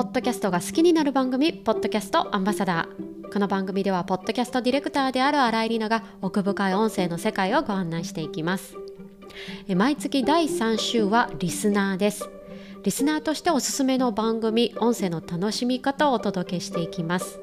ポッドキャストが好きになる番組ポッドキャストアンバサダー。この番組ではポッドキャストディレクターである新井里奈が奥深い音声の世界をご案内していきます。毎月第3週はリスナーです。リスナーとしておすすめの番組音声の楽しみ方をお届けしていきます。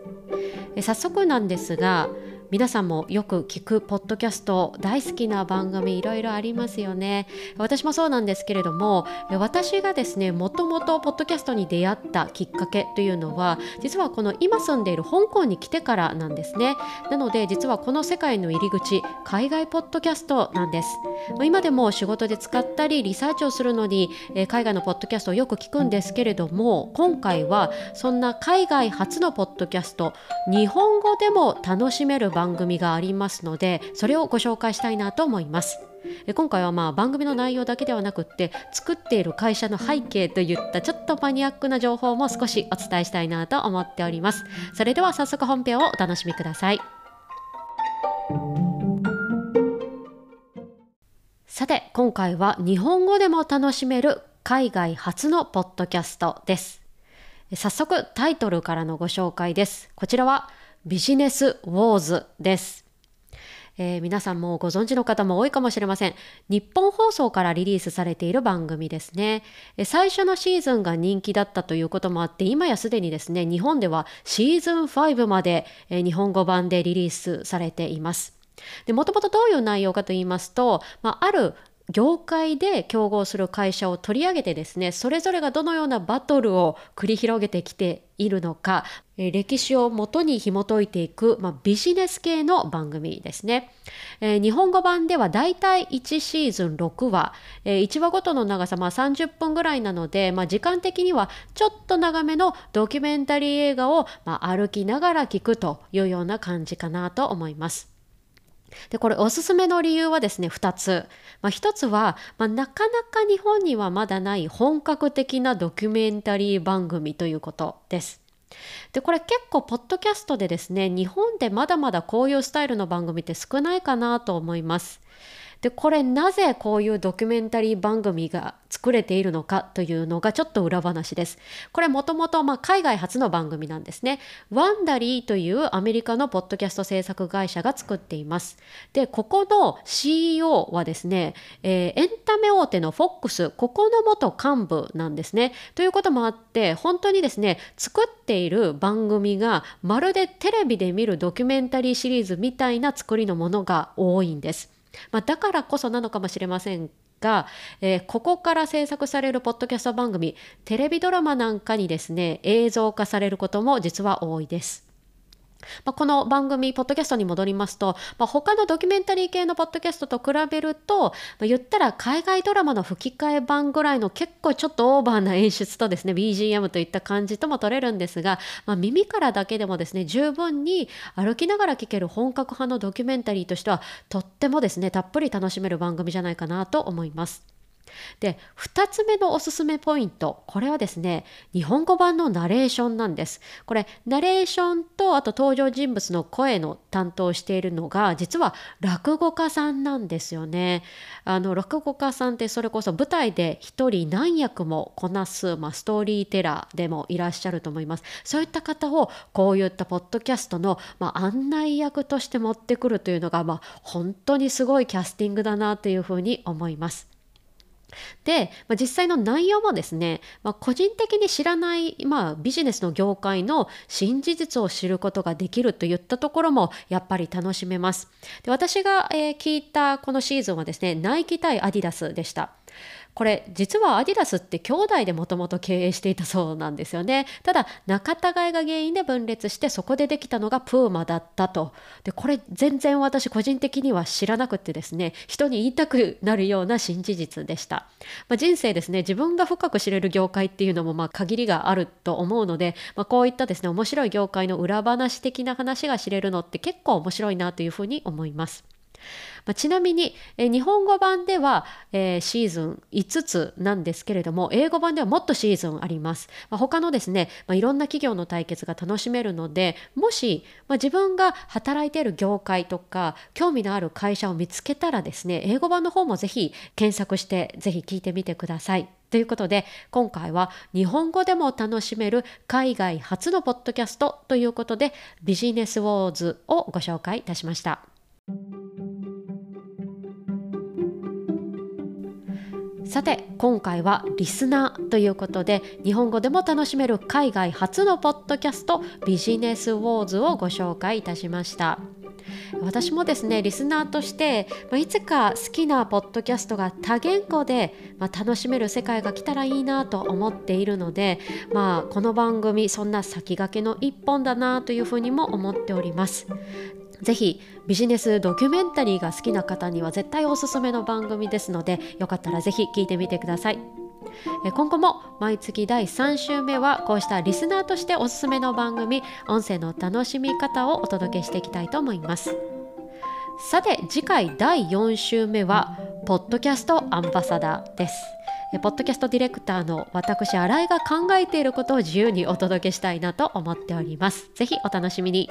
早速なんですが皆さんもよく聞くポッドキャスト大好きな番組いろいろありますよね。私もそうなんですけれども私がですねもともとポッドキャストに出会ったきっかけというのは実はこの今住んでいる香港に来てからなんですね。なので実はこの世界の入り口海外ポッドキャストなんです。今でも仕事で使ったりリサーチをするのに海外のポッドキャストをよく聞くんですけれども今回はそんな海外初のポッドキャスト日本語でも楽しめる番組がありますのでそれをご紹介したいなと思います。今回はまあ番組の内容だけではなくって作っている会社の背景といったちょっとマニアックな情報も少しお伝えしたいなと思っております。それでは早速本編をお楽しみください。さて今回は日本語でも楽しめる海外初のポッドキャストです。早速タイトルからのご紹介です。こちらはビジネスウォーズです。えー、皆さんもご存知の方も多いかもしれません。日本放送からリリースされている番組ですね。最初のシーズンが人気だったということもあって、今やすでにですね、日本ではシーズン5まで、え、日本語版でリリースされています。もともとどういう内容かと言いますと、まあ、ある業界で競合する会社を取り上げてですねそれぞれがどのようなバトルを繰り広げてきているのか、歴史をもとに紐解いていく、まあ、ビジネス系の番組ですね、えー、日本語版ではだいたい1シーズン6話、えー、1話ごとの長さ、まあ、30分ぐらいなので、まあ、時間的にはちょっと長めのドキュメンタリー映画を、まあ、歩きながら聞くというような感じかなと思います。でこれおすすめの理由はですね2つ、まあ、1つは、まあ、なかなか日本にはまだない本格的なドキュメンタリー番組ということです。でこれ結構ポッドキャストでですね日本でまだまだこういうスタイルの番組って少ないかなと思います。でこれなぜこういうドキュメンタリー番組が作れているのかというのがちょっと裏話です。これもともと海外初の番組なんですね。ワンダリーというアメリカのポッドキャスト制作会社が作っています。で、ここの CEO はですね、えー、エンタメ大手の FOX、ここの元幹部なんですね。ということもあって、本当にですね、作っている番組がまるでテレビで見るドキュメンタリーシリーズみたいな作りのものが多いんです。まあ、だからこそなのかもしれませんが、えー、ここから制作されるポッドキャスト番組テレビドラマなんかにですね映像化されることも実は多いです。まあ、この番組、ポッドキャストに戻りますと、まあ、他のドキュメンタリー系のポッドキャストと比べると、まあ、言ったら海外ドラマの吹き替え版ぐらいの結構ちょっとオーバーな演出とですね、BGM といった感じとも取れるんですが、まあ、耳からだけでもですね、十分に歩きながら聴ける本格派のドキュメンタリーとしては、とってもですね、たっぷり楽しめる番組じゃないかなと思います。で2つ目のおすすめポイントこれはですね日本語版のナレーションなんです。これナレーションとあと登場人物の声の担当しているのが実は落語家さんなんですよね。あの落語家さんってそれこそ舞台で一人何役もこなす、まあ、ストーリーテラーでもいらっしゃると思います。そういった方をこういったポッドキャストの、まあ、案内役として持ってくるというのが、まあ、本当にすごいキャスティングだなというふうに思います。で、まあ、実際の内容もですね、まあ、個人的に知らない、まあ、ビジネスの業界の新事実を知ることができるといったところもやっぱり楽しめます。で私が、えー、聞いたこのシーズンはですね、ナイキ対アディダスでした。これ実はアディダスって兄弟でもともと経営していたそうなんですよね。ただ仲違いが原因で分裂してそこでできたのがプーマだったと。でこれ全然私個人的には知らなくてですね人に言いたくなるような新事実でした、まあ、人生ですね自分が深く知れる業界っていうのもまあ限りがあると思うので、まあ、こういったですね面白い業界の裏話的な話が知れるのって結構面白いなというふうに思います。まあ、ちなみに、え日本語版では、えー、シーズン5つなんですけれども英語版ではもっとシーズンあります、まあ、他のですね、まあ、いろんな企業の対決が楽しめるのでもし、ま自分が働いている業界とか興味のある会社を見つけたらですね英語版の方もぜひ検索してぜひ聞いてみてくださいということで今回は日本語でも楽しめる海外初のポッドキャストということでビジネスウォーズをご紹介いたしました。さて今回はリスナーということで日本語でも楽しめる海外初のポッドキャストビジネスウォーズをご紹介いたしました。私もですねリスナーとして、まあ、いつか好きなポッドキャストが多言語で、まあ、楽しめる世界が来たらいいなと思っているので、まあ、この番組そんな先駆けの一本だなというふうにも思っております。ぜひビジネスドキュメンタリーが好きな方には絶対おすすめの番組ですのでよかったらぜひ聞いてみてください。今後も毎月第3週目はこうしたリスナーとしておすすめの番組音声の楽しみ方をお届けしていきたいと思います。さて次回第4週目はポッドキャストアンバサダーです。ポッドキャストディレクターの私新井が考えていることを自由にお届けしたいなと思っております。ぜひお楽しみに。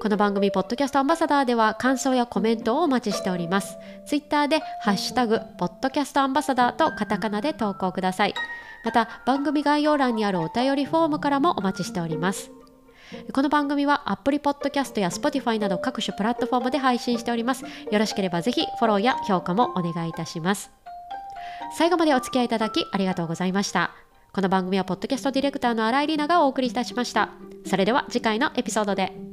この番組、ポッドキャストアンバサダーでは感想やコメントをお待ちしております。ツイッターで、ハッシュタグ、ポッドキャストアンバサダーとカタカナで投稿ください。また、番組概要欄にあるお便りフォームからもお待ちしております。この番組はアプリポッドキャストや Spotify など各種プラットフォームで配信しております。よろしければぜひフォローや評価もお願いいたします。最後までお付き合いいただきありがとうございました。この番組はポッドキャストディレクターの新井里奈がお送りいたしました。それでは次回のエピソードで。